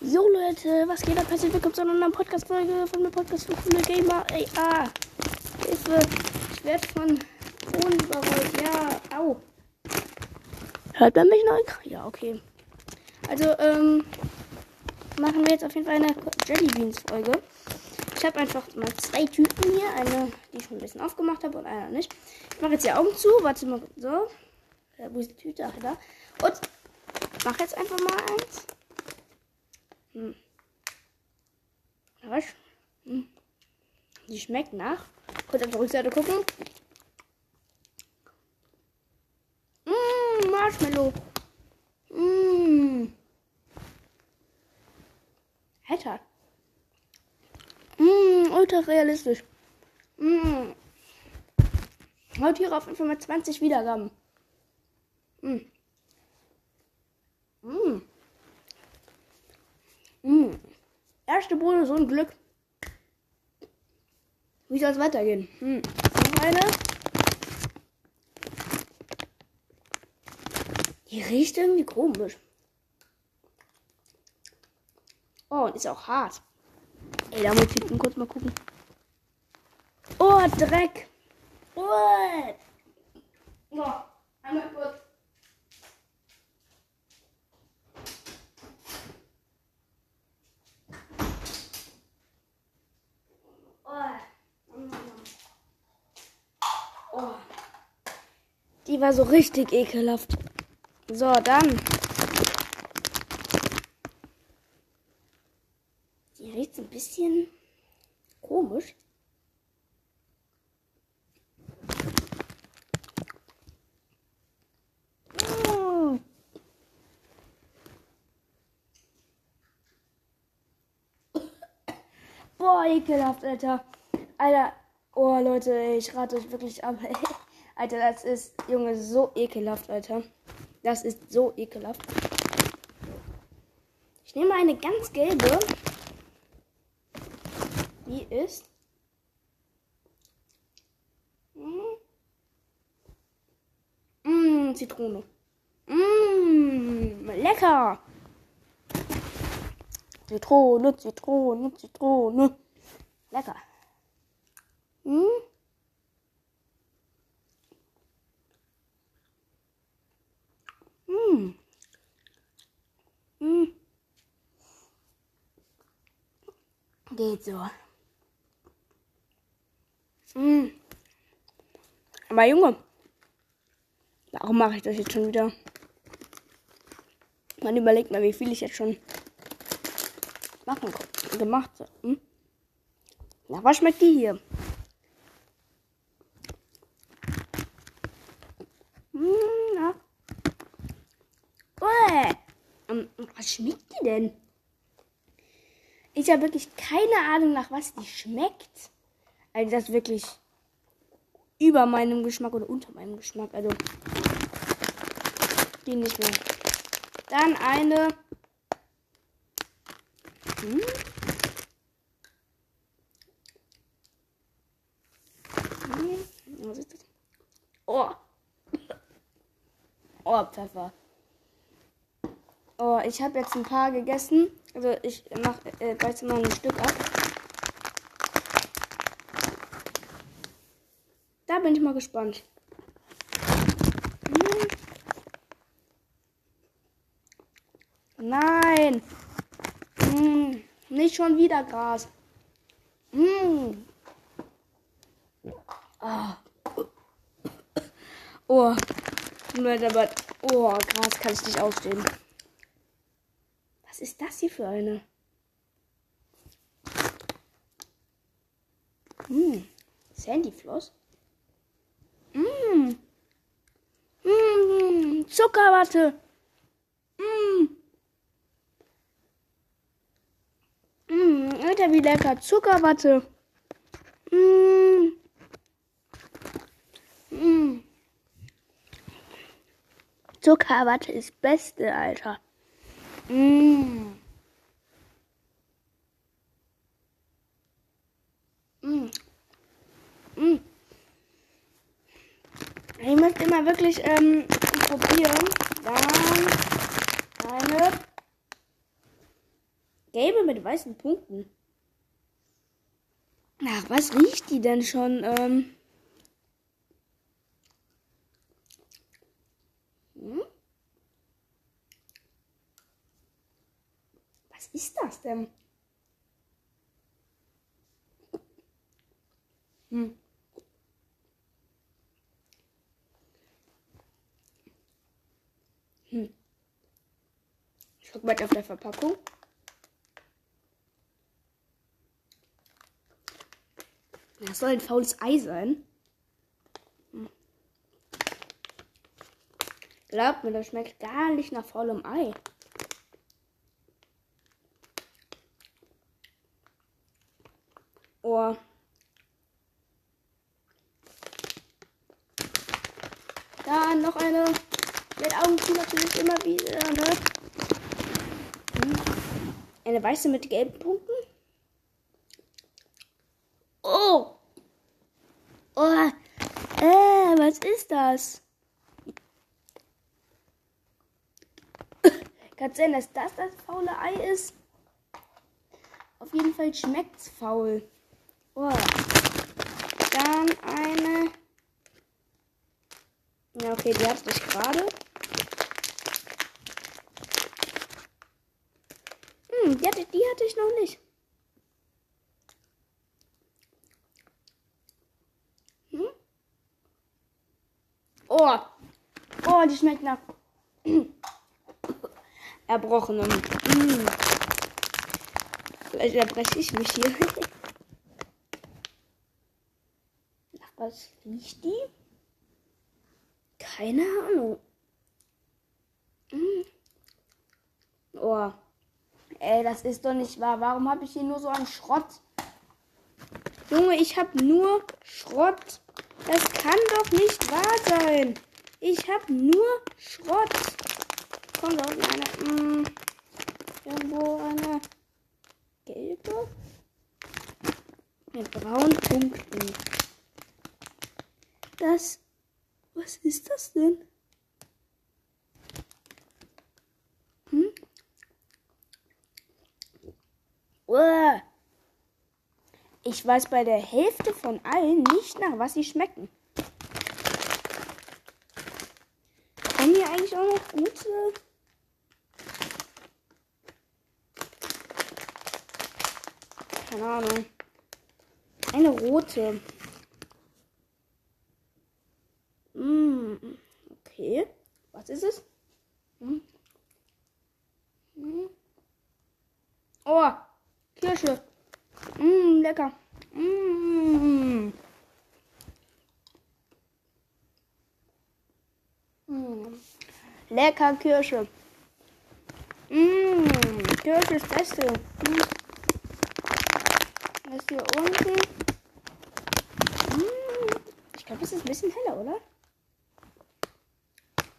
Jo Leute, was geht ab? Herzlich willkommen zu einer neuen Podcast-Folge von mir Podcast für coole Gamer. Ey, ah, Hilfe, ich werde von Boden überrollt. Ja, au. Hört man mich noch? Ja, okay. Also, ähm, machen wir jetzt auf jeden Fall eine Jellybeans-Folge. Ich habe einfach mal zwei Tüten hier. Eine, die ich schon ein bisschen aufgemacht habe und eine nicht. Ich mache jetzt die Augen zu. Warte mal. So. Ja, wo ist die Tüte? Ach, da. Und mach jetzt einfach mal eins. Hm. Was? Hm. Die schmeckt nach. Kurz auf die Rückseite gucken. Mmh, Marshmallow. Mmh. Alter. Mmh, ultra realistisch. Mmh. Haut hier auf jeden Fall mal 20 Wiedergaben. Mmh. Mmh. Mmh. Erste Bude, so ein Glück. Wie soll es weitergehen? Hm. Noch eine. Die riecht irgendwie komisch. Oh, und ist auch hart. Ey, da muss ich kurz mal gucken. Oh, Dreck. Oh, einmal kurz. Oh. Die war so richtig ekelhaft. So, dann. Die riecht ein bisschen komisch. Mm. Boah, ekelhaft, Alter. Alter. Oh, Leute, ich rate euch wirklich ab. Alter, das ist, Junge, so ekelhaft, Alter. Das ist so ekelhaft. Ich nehme eine ganz gelbe. Die ist. Mmh, Zitrone. Mmh, lecker. Zitrone, Zitrone, Zitrone. Lecker. Hm? Hm. Hm. Geht so. Hm. Aber Junge, warum mache ich das jetzt schon wieder? Man überlegt mal, wie viel ich jetzt schon machen gemacht. Hm? Na, was schmeckt die hier? Was schmeckt die denn? Ich habe wirklich keine Ahnung, nach was die schmeckt. Also das ist wirklich über meinem Geschmack oder unter meinem Geschmack. Also die nicht mehr. Dann eine. Hm? Hm? Was ist das? Oh. Oh, Pfeffer. Oh, ich habe jetzt ein paar gegessen. Also ich mache äh, beiß mal ein Stück ab. Da bin ich mal gespannt. Hm. Nein. Hm. Nicht schon wieder Gras. Hm. Oh. Oh. Leute, aber. Oh, Gras kann ich nicht ausstehen. Was ist das hier für eine? Hm. Sandyfloss? Hm. Hm. Zuckerwatte. Hm. Hm. Alter, wie lecker. Zuckerwatte. Hm. Hm. Zuckerwatte ist beste, Alter. Mm. Mm. Mm. Ich möchte immer wirklich ähm, probieren. Dann eine Gelbe mit weißen Punkten. Ach, was riecht die denn schon? Ähm. Hm? Was ist das denn? Hm. Hm. Ich guck mal auf der Verpackung. Das soll ein faules Ei sein. Hm. Glaubt mir, das schmeckt gar nicht nach faulem Ei. Oh. Da noch eine. Mit Augen zu natürlich immer wieder, ne? Hm. Eine weiße mit gelben Punkten. Oh! Oh! Äh, was ist das? Kann sein, dass das das faule Ei ist? Auf jeden Fall schmeckt's faul. Oh. Dann eine. Ja, okay, die hatte ich gerade. Hm, die hatte, die hatte ich noch nicht. Oh. Oh, die schmeckt nach erbrochenem. Hm. Vielleicht erbreche ich mich hier. Nach was riecht die? Keine Ahnung. Hm. Oh. Ey, das ist doch nicht wahr. Warum habe ich hier nur so einen Schrott? Junge, ich habe nur Schrott. Das kann doch nicht wahr sein. Ich habe nur Schrott. Kommt da unten eine. Mh, hm, irgendwo eine gelbe. Mit braunen Punkten. Das. Was ist das denn? Hm? Uah. Ich weiß bei der Hälfte von allen nicht nach was sie schmecken. Haben hier eigentlich auch noch gute Keine Ahnung. Eine rote. Mm, okay. Was ist es? Hm. Hm. Oh, Kirsche. Mm, lecker. Mm. Mm. Lecker Kirsche. Mm, Kirsche ist Beste. Mm. Was hier unten? Hm, ich glaube, es ist ein bisschen heller, oder?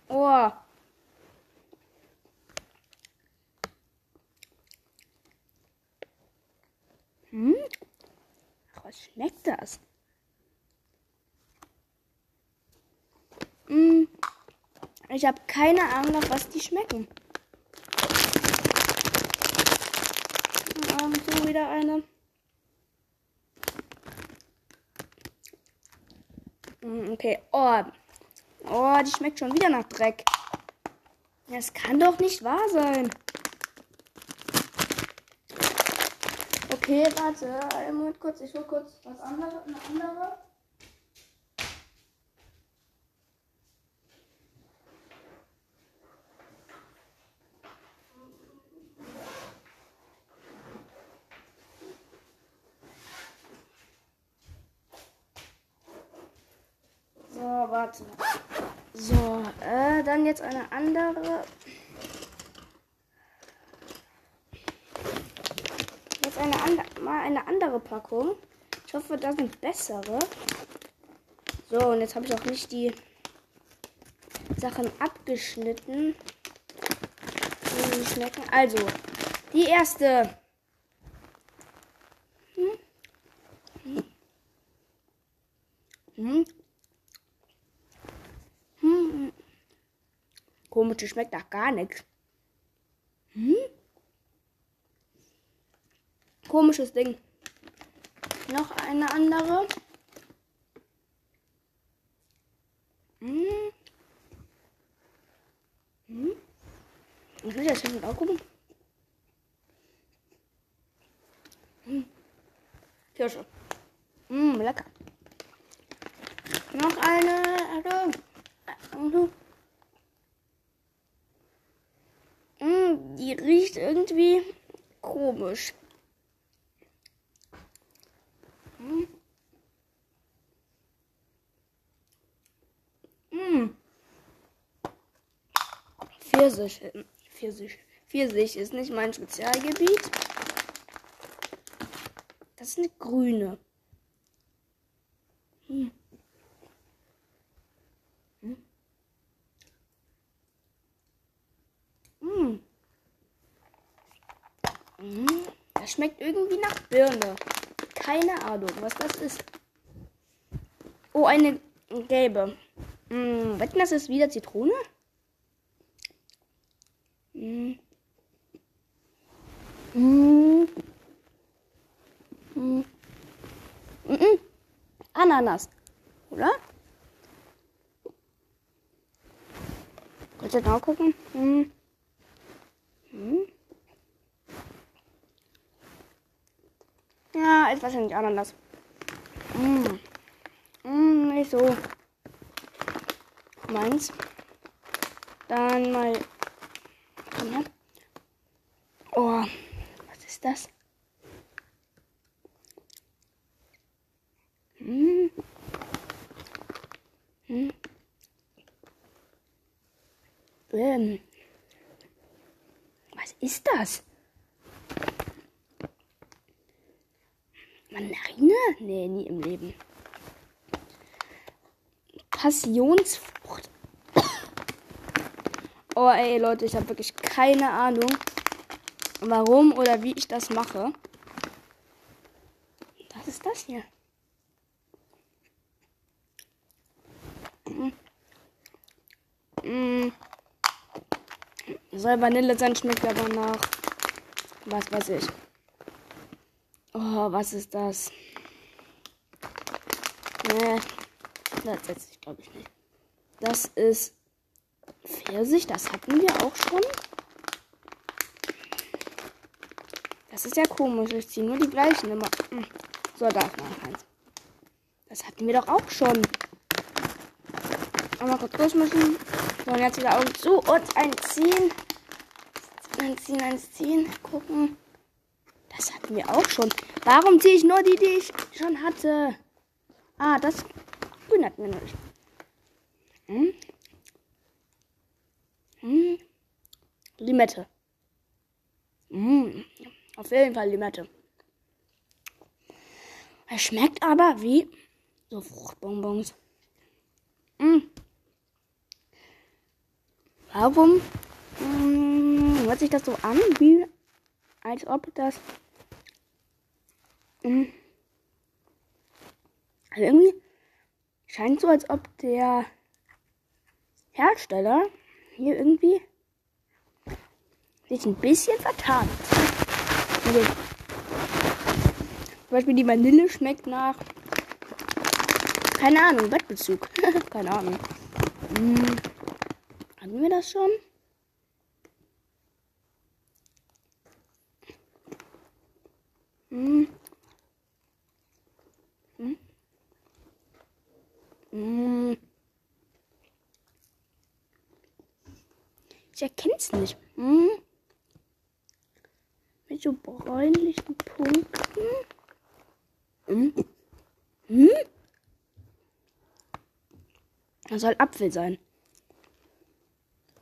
Oh. Hm? Was schmeckt das? Hm. Ich habe keine Ahnung, nach was die schmecken. Und so wieder eine. Hm, okay. Oh. Oh, die schmeckt schon wieder nach Dreck. Das kann doch nicht wahr sein. Okay, warte. Einen Moment kurz. Ich will kurz was anderes. Eine andere. warte. So, äh, dann jetzt eine andere. Jetzt eine mal eine andere Packung. Ich hoffe, da sind bessere. So, und jetzt habe ich auch nicht die Sachen abgeschnitten. Die schmecken. Also, die erste. Hm? Hm? Hm? Komisch, die schmeckt nach gar nichts. Hm? Komisches Ding. Noch eine andere. Hm. Hm. Ich will das jetzt auch gucken. Hm. Kirsche. Hm, lecker. Noch eine. Also, hm, die riecht irgendwie komisch. Hm. Hm. Pfirsich. Pfirsich. Pfirsich ist nicht mein Spezialgebiet. Das ist eine grüne. Hm. Hm. Hm. Hm. Das schmeckt irgendwie nach Birne. Keine Ahnung, was das ist. Oh, eine gelbe. Hm. Wetten, das ist wieder Zitrone? Hm. Hm. Hm. Mm Ananas. Oder? Kurz mal gucken. Hm. Hm. Ja, ist wahrscheinlich Ananas. Hm. Hm, nicht so. Meins. Dann mal. Oh, was ist das? Hm. Hm. Ähm. Was ist das? Mandarine? Nee, nie im Leben. Passionsfrucht. Oh ey Leute, ich habe wirklich keine Ahnung, warum oder wie ich das mache. Was ist das hier? Mm. Soll Vanille sein, schmeckt aber nach. Was weiß ich. Oh, was ist das? Nee, ich glaube ich nicht. Das ist Pfirsich, das hatten wir auch schon. Das ist ja komisch, ich ziehe nur die gleichen immer. Hm. So, da ist noch eins. Das hatten wir doch auch schon. Einmal kurz durchmischen. So, und jetzt wieder Augen zu und ein Ziehen. Ein Ziehen, ein Ziehen. Gucken. Das hatten wir auch schon. Warum ziehe ich nur die, die ich schon hatte? Ah, das Grün noch nicht. Hm? Hm? Limette. Hm. Auf jeden Fall Limette. Es schmeckt aber wie so Fruchtbonbons. Hm. Warum hm, hört sich das so an, wie als ob das hm, also irgendwie scheint so, als ob der Hersteller hier irgendwie sich ein bisschen vertan. Also, zum Beispiel die Vanille schmeckt nach keine Ahnung, Bettbezug. keine Ahnung. Hm. Hatten wir das schon? Hm. Hm. Hm. Ich erkenne es nicht. Hm. Mit so bräunlichen Punkten. Hm. Hm. Das soll Apfel sein.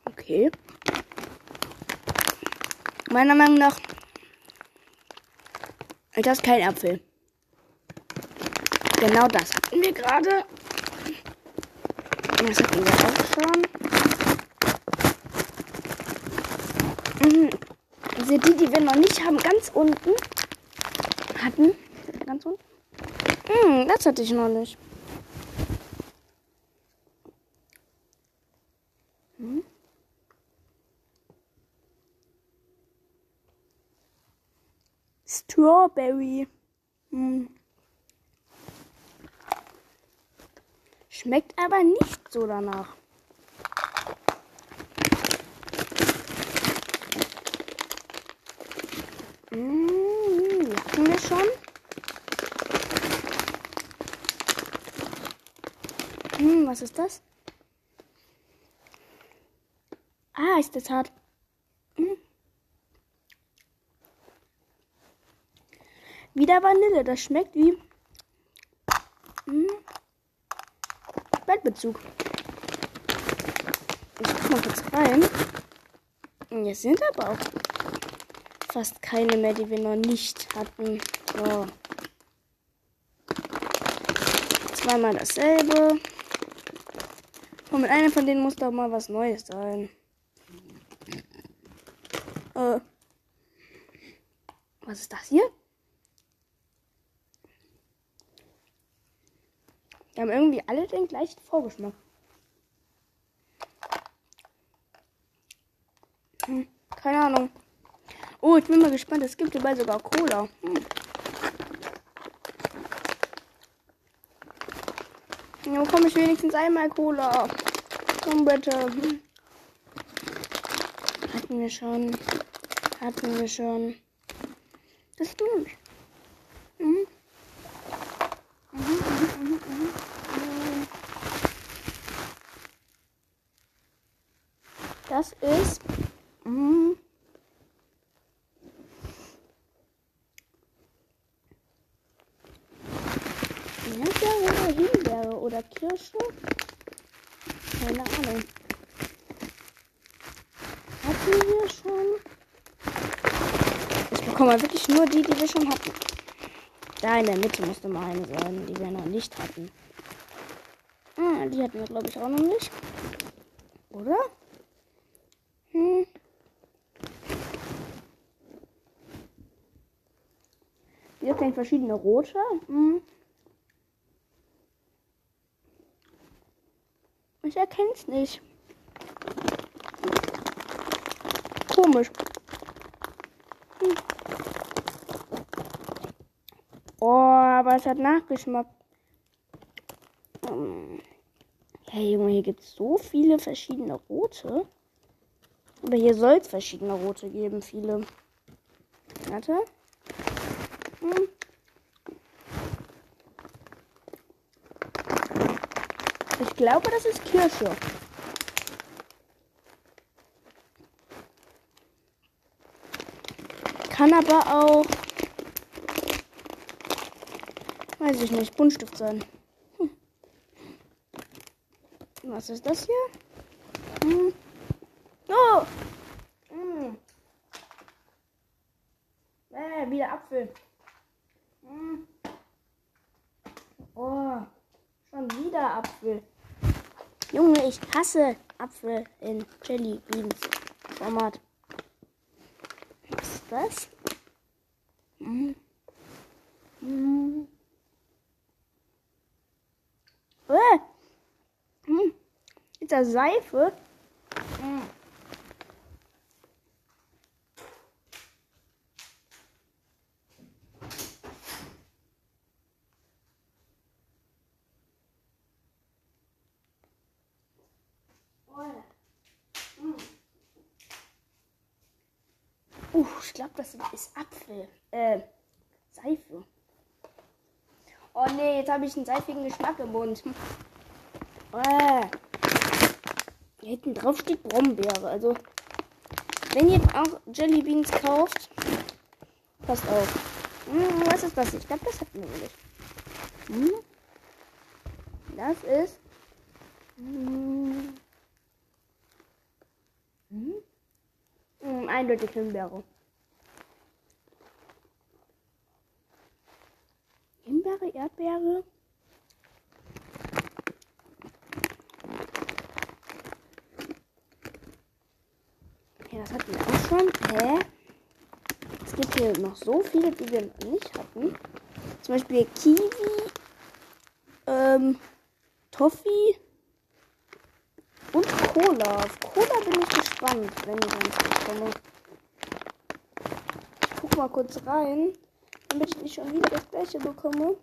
Okay. Meiner Meinung nach ist das kein Apfel. Genau das hatten wir gerade. Das hatten wir auch schon. Mhm. Diese die, die wir noch nicht haben, ganz unten hatten. Ganz unten. Mhm, das hatte ich noch nicht. Strawberry. Hm. Schmeckt aber nicht so danach. Hm, hatten wir schon? Hm, was ist das? Ah, ist das hart. Hm. Wieder Vanille. Das schmeckt wie hm. Bettbezug. Ich guck mal kurz rein. Jetzt sind aber auch fast keine mehr, die wir noch nicht hatten. So. Zweimal dasselbe. Und mit einem von denen muss doch mal was Neues sein. Äh. Was ist das hier? Die haben irgendwie alle den gleichen Vorgeschmack. Hm, keine Ahnung. Oh, ich bin mal gespannt. Es gibt hierbei sogar Cola. Hm. Ja, bekomme ich wenigstens einmal Cola. Komm bitte. Hatten wir schon. Hatten wir schon. Das gut. Mhm. Mhm, mhm, mhm, mhm. Das ist. Mm, oder Himbeere oder Kirsche? Keine Ahnung. Hatten wir schon? Ich bekomme wirklich nur die, die wir schon hatten. Da in der Mitte musste mal eine sein, die wir noch nicht hatten. Ah, die hatten wir, glaube ich, auch noch nicht. Oder? Hm. Sind verschiedene rote. Hm. Ich erkenne es nicht. Komisch. Hm. Oh, aber es hat Nachgeschmack. Hm. Hey Junge, hier gibt es so viele verschiedene rote. Aber hier soll es verschiedene rote geben, viele. Warte. Hm. Glaube, das ist Kirsche. Kann aber auch, weiß ich nicht, Buntstift sein. Hm. Was ist das hier? Hm. Oh! Hm. Äh, wieder Apfel. Hm. Oh, schon wieder Apfel. Junge, ich hasse Apfel in Jelly Beans Format. Was ist das? Hm. Hm. Äh. Hm. Ist das Seife? Hm. Uh, ich glaube, das ist Apfel. Äh, Seife. Oh nee, jetzt habe ich einen seifigen Geschmack im Mund. Äh. Hier hinten drauf steht Brombeere. Also, wenn ihr auch Jelly Beans kauft, passt auf. Hm, was ist das? Ich glaube, das hat wir nicht. Hm? Das ist. Hm. Hm? Hm, eindeutig Himbeere. Himbeere, Erdbeere. Ja, das hatten wir auch schon. Hä? Es gibt hier noch so viele, die wir noch nicht hatten. Zum Beispiel Kiwi, ähm, Toffee Cola. Auf Cola bin ich gespannt, wenn ich eins bekomme. Ich guck mal kurz rein, damit ich nicht schon wieder das gleiche bekomme.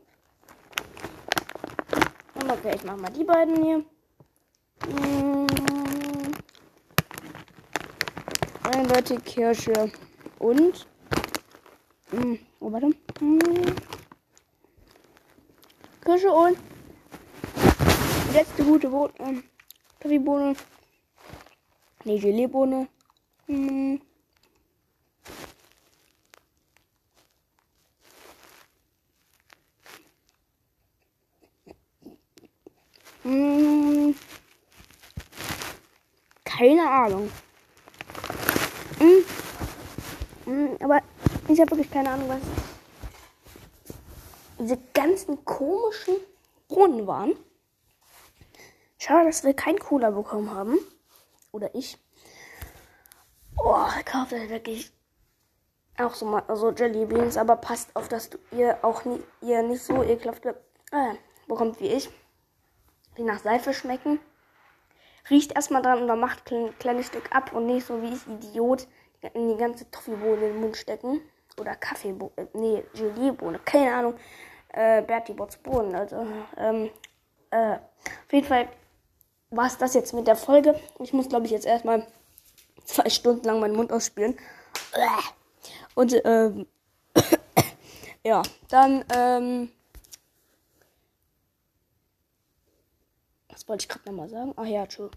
Okay, ich mach mal die beiden hier. Mm. Eindeutig Kirsche und. Mm, oh, warte. Mm. Kirsche und. Letzte gute Bohne. Ähm, Kaffeebohne. Nee, Geleebohne. Mm. Mm. Keine Ahnung. Mm. Mm, aber ich habe wirklich keine Ahnung, was diese ganzen komischen Brunnen waren. Schade, dass wir keinen Cola bekommen haben. Oder ich. Oh, kauft halt wirklich auch so mal so Jelly Beans, aber passt auf, dass ihr auch nie, ihr nicht so ekelhafte äh, bekommt wie ich die nach Seife schmecken. Riecht erstmal dran und dann macht ein kleines Stück ab und nicht so wie ich Idiot in die ganze Toffeebohne in den Mund stecken. Oder Kaffeebohne, äh, nee, Geliebohne, keine Ahnung. Äh, Bertie Bots Bohnen, also, ähm, äh, auf jeden Fall war es das jetzt mit der Folge. Ich muss, glaube ich, jetzt erstmal zwei Stunden lang meinen Mund ausspielen. Und, ähm, ja, dann, ähm, Was wollte ich gerade nochmal sagen? Ach ja, tschüss.